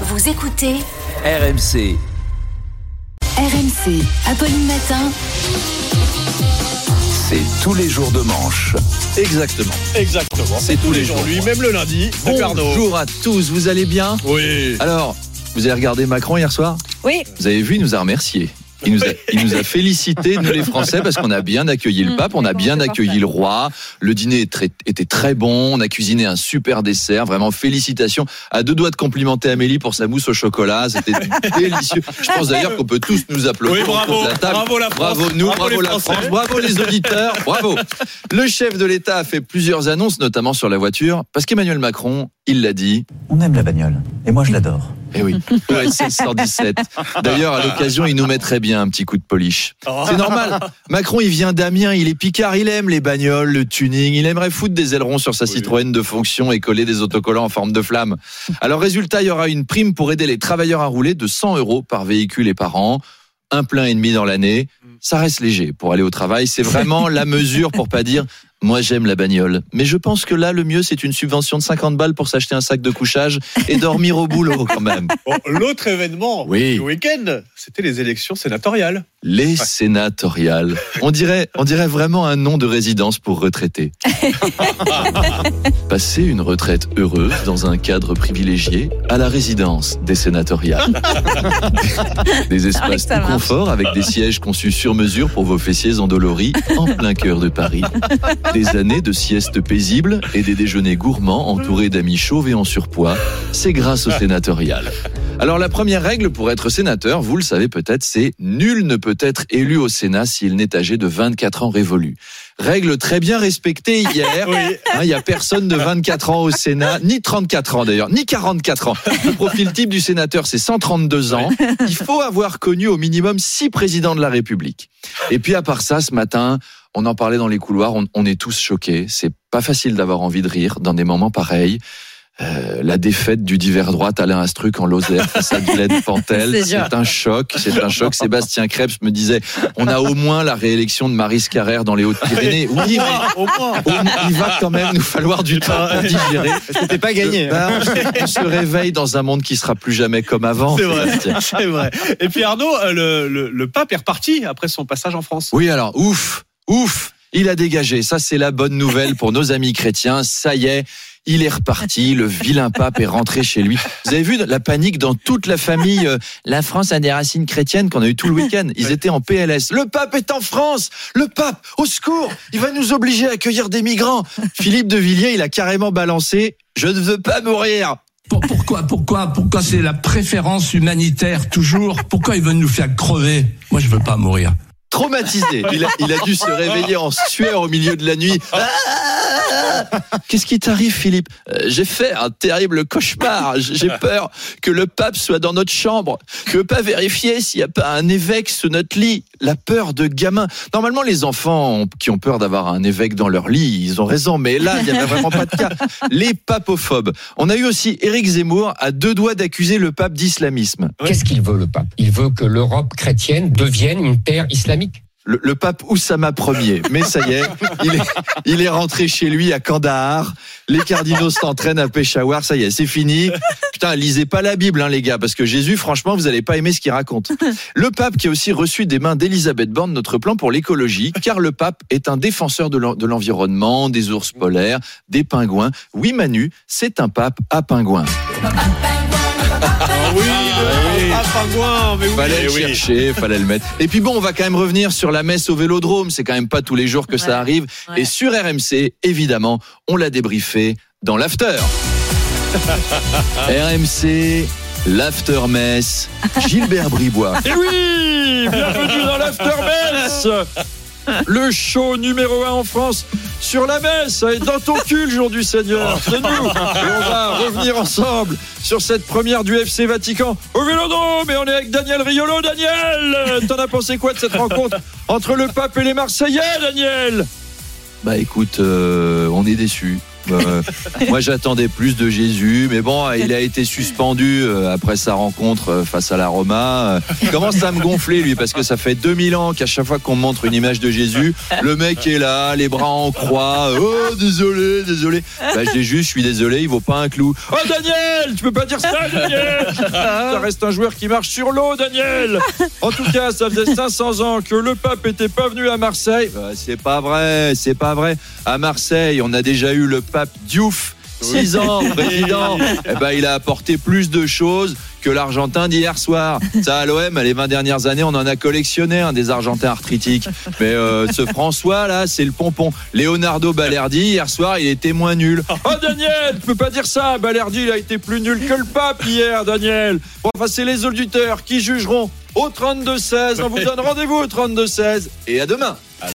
Vous écoutez RMC. RMC. Apolline Matin. C'est tous les jours de manche. Exactement. Exactement. C'est tous les jours. Lui, même le lundi. Bonjour à tous, vous allez bien? Oui. Alors, vous avez regardé Macron hier soir? Oui. Vous avez vu, il nous a remerciés. Il nous a, il nous a félicité, nous les Français, parce qu'on a bien accueilli le pape, on a bien accueilli le roi. Le dîner est très- était très bon, on a cuisiné un super dessert. Vraiment, félicitations. À deux doigts de complimenter Amélie pour sa mousse au chocolat. C'était délicieux. Je pense d'ailleurs qu'on peut tous nous applaudir. Oui, bravo. la table. Bravo la France. Bravo nous, bravo, la Français. France, bravo les auditeurs, bravo. Le chef de l'État a fait plusieurs annonces, notamment sur la voiture, parce qu'Emmanuel Macron, il l'a dit, On aime la bagnole. Et moi, je l'adore. Eh oui, c'est 117. D'ailleurs, à l'occasion, il nous mettrait bien un petit coup de polish. Oh. C'est normal. Macron, il vient d'Amiens, il est picard, il aime les bagnoles, le tuning, il aimerait foutre des ailerons sur sa Citroën de fonction et coller des autocollants en forme de flamme. Alors, résultat, il y aura une prime pour aider les travailleurs à rouler de 100 euros par véhicule et par an. Un plein et demi dans l'année. Ça reste léger pour aller au travail. C'est vraiment la mesure pour pas dire moi j'aime la bagnole. Mais je pense que là, le mieux, c'est une subvention de 50 balles pour s'acheter un sac de couchage et dormir au boulot quand même. Bon, L'autre événement Oui. du week-end, c'était les élections sénatoriales. Les sénatoriales. On dirait, on dirait vraiment un nom de résidence pour retraités. Passer une retraite heureuse dans un cadre privilégié à la résidence des sénatoriales. Des espaces de confort avec des sièges conçus sur mesure pour vos fessiers endoloris en plein cœur de Paris. Des années de sieste paisible et des déjeuners gourmands entourés d'amis chauves et en surpoids. C'est grâce aux sénatoriales. Alors la première règle pour être sénateur, vous le savez peut-être, c'est nul ne peut être élu au Sénat s'il n'est âgé de 24 ans révolu. Règle très bien respectée hier. Oui. Hein, Il y a personne de 24 ans au Sénat, ni 34 ans d'ailleurs, ni 44 ans. Le profil type du sénateur, c'est 132 ans. Il faut avoir connu au minimum six présidents de la République. Et puis à part ça, ce matin, on en parlait dans les couloirs, on, on est tous choqués. C'est pas facile d'avoir envie de rire dans des moments pareils. Euh, la défaite du divers droite Alain Astruc en Lozère face à Guylaine Pantel, C'est un choc, c'est un choc. Sébastien Krebs me disait, on a au moins la réélection de Maryse Carrère dans les Hautes-Pyrénées. Oui, mais Au moins. il va quand même nous falloir du temps pour digérer. C'était pas gagné. Ben, on se réveille dans un monde qui sera plus jamais comme avant. C'est vrai. Vrai. Et puis Arnaud, euh, le, le, le pape est reparti après son passage en France. Oui, alors, ouf, ouf, il a dégagé. Ça, c'est la bonne nouvelle pour nos amis chrétiens. Ça y est. Il est reparti, le vilain pape est rentré chez lui. Vous avez vu la panique dans toute la famille. euh, La France a des racines chrétiennes qu'on a eu tout le week-end. Ils étaient en PLS. Le pape est en France. Le pape, au secours, il va nous obliger à accueillir des migrants. Philippe de Villiers, il a carrément balancé. Je ne veux pas mourir. Pour- Pourquoi, pourquoi, pourquoi c'est la préférence humanitaire toujours? Pourquoi ils veulent nous faire crever? Moi, je veux pas mourir. Traumatisé. Il a, dû se réveiller en sueur au milieu de la nuit. Ah Qu'est-ce qui t'arrive, Philippe Euh, J'ai fait un terrible cauchemar. J'ai peur que le pape soit dans notre chambre. Je veux pas vérifier s'il n'y a pas un évêque sous notre lit? La peur de gamin. Normalement, les enfants ont- qui ont peur d'avoir un évêque dans leur lit, ils ont raison. Mais là, il n'y avait vraiment pas de cas. Les papophobes. On a eu aussi Éric Zemmour à deux doigts d'accuser le pape d'islamisme. Qu'est-ce qu'il veut le pape? Il veut que l'Europe chrétienne devienne une terre islamique. Le, pape Oussama Ier. Mais ça y est, il est, rentré chez lui à Kandahar. Les cardinaux s'entraînent à Peshawar. Ça y est, c'est fini. Putain, lisez pas la Bible, hein, les gars, parce que Jésus, franchement, vous allez pas aimer ce qu'il raconte. Le pape qui a aussi reçu des mains d'Elisabeth Borne notre plan pour l'écologie, car le pape est un défenseur de l'en- de l'environnement, des ours polaires, des pingouins. Oui, Manu, c'est un pape à pingouins. Ah oui, le pape pingouin. Mais oui. Fallait Eh le oui. chercher, fallait le mettre. Et puis bon, on va quand même revenir sur la messe au Vélodrome. C'est quand même pas tous les jours que Ouais. ça arrive. Ouais. Et sur RMC, évidemment, on l'a débriefé dans l'after. RMC, l'after mess, Gilbert Bribois. Et oui Bienvenue dans l'Aftermess Le show numéro un en France sur la messe et dans ton cul le jour du Seigneur. C'est nous Et on va revenir ensemble sur cette première du FC Vatican au Vélodrome et on est avec Daniel Riolo. Daniel T'en as pensé quoi de cette rencontre entre le pape et les Marseillais, Daniel? Bah écoute, euh, on est déçus. Euh, moi, j'attendais plus de Jésus, mais bon, il a été suspendu euh, après sa rencontre euh, face à la Roma. Il commence à me gonfler, lui, parce que ça fait 2000 ans qu'à chaque fois qu'on montre une image de Jésus, le mec est là, les bras en croix. Oh, désolé, désolé. Bah, juste, je suis désolé, il vaut pas un clou. Oh Daniel, tu peux pas dire ça Daniel Ça reste un joueur qui marche sur l'eau Daniel En tout cas, ça faisait 500 ans que le pape était pas venu à Marseille. Bah, c'est pas vrai, c'est pas vrai. À Marseille, on a déjà eu le pape Diouf. 6 ans, président. Eh ben, il a apporté plus de choses que l'Argentin d'hier soir. Ça, à l'OM, les 20 dernières années, on en a collectionné un des Argentins arthritiques. Mais euh, ce François, là, c'est le pompon. Leonardo Balerdi, hier soir, il était moins nul. Oh Daniel, tu peux pas dire ça Balerdi, il a été plus nul que le pape hier, Daniel. Bon, enfin, c'est les auditeurs qui jugeront au 32-16. On vous donne rendez-vous au 32-16. Et à demain.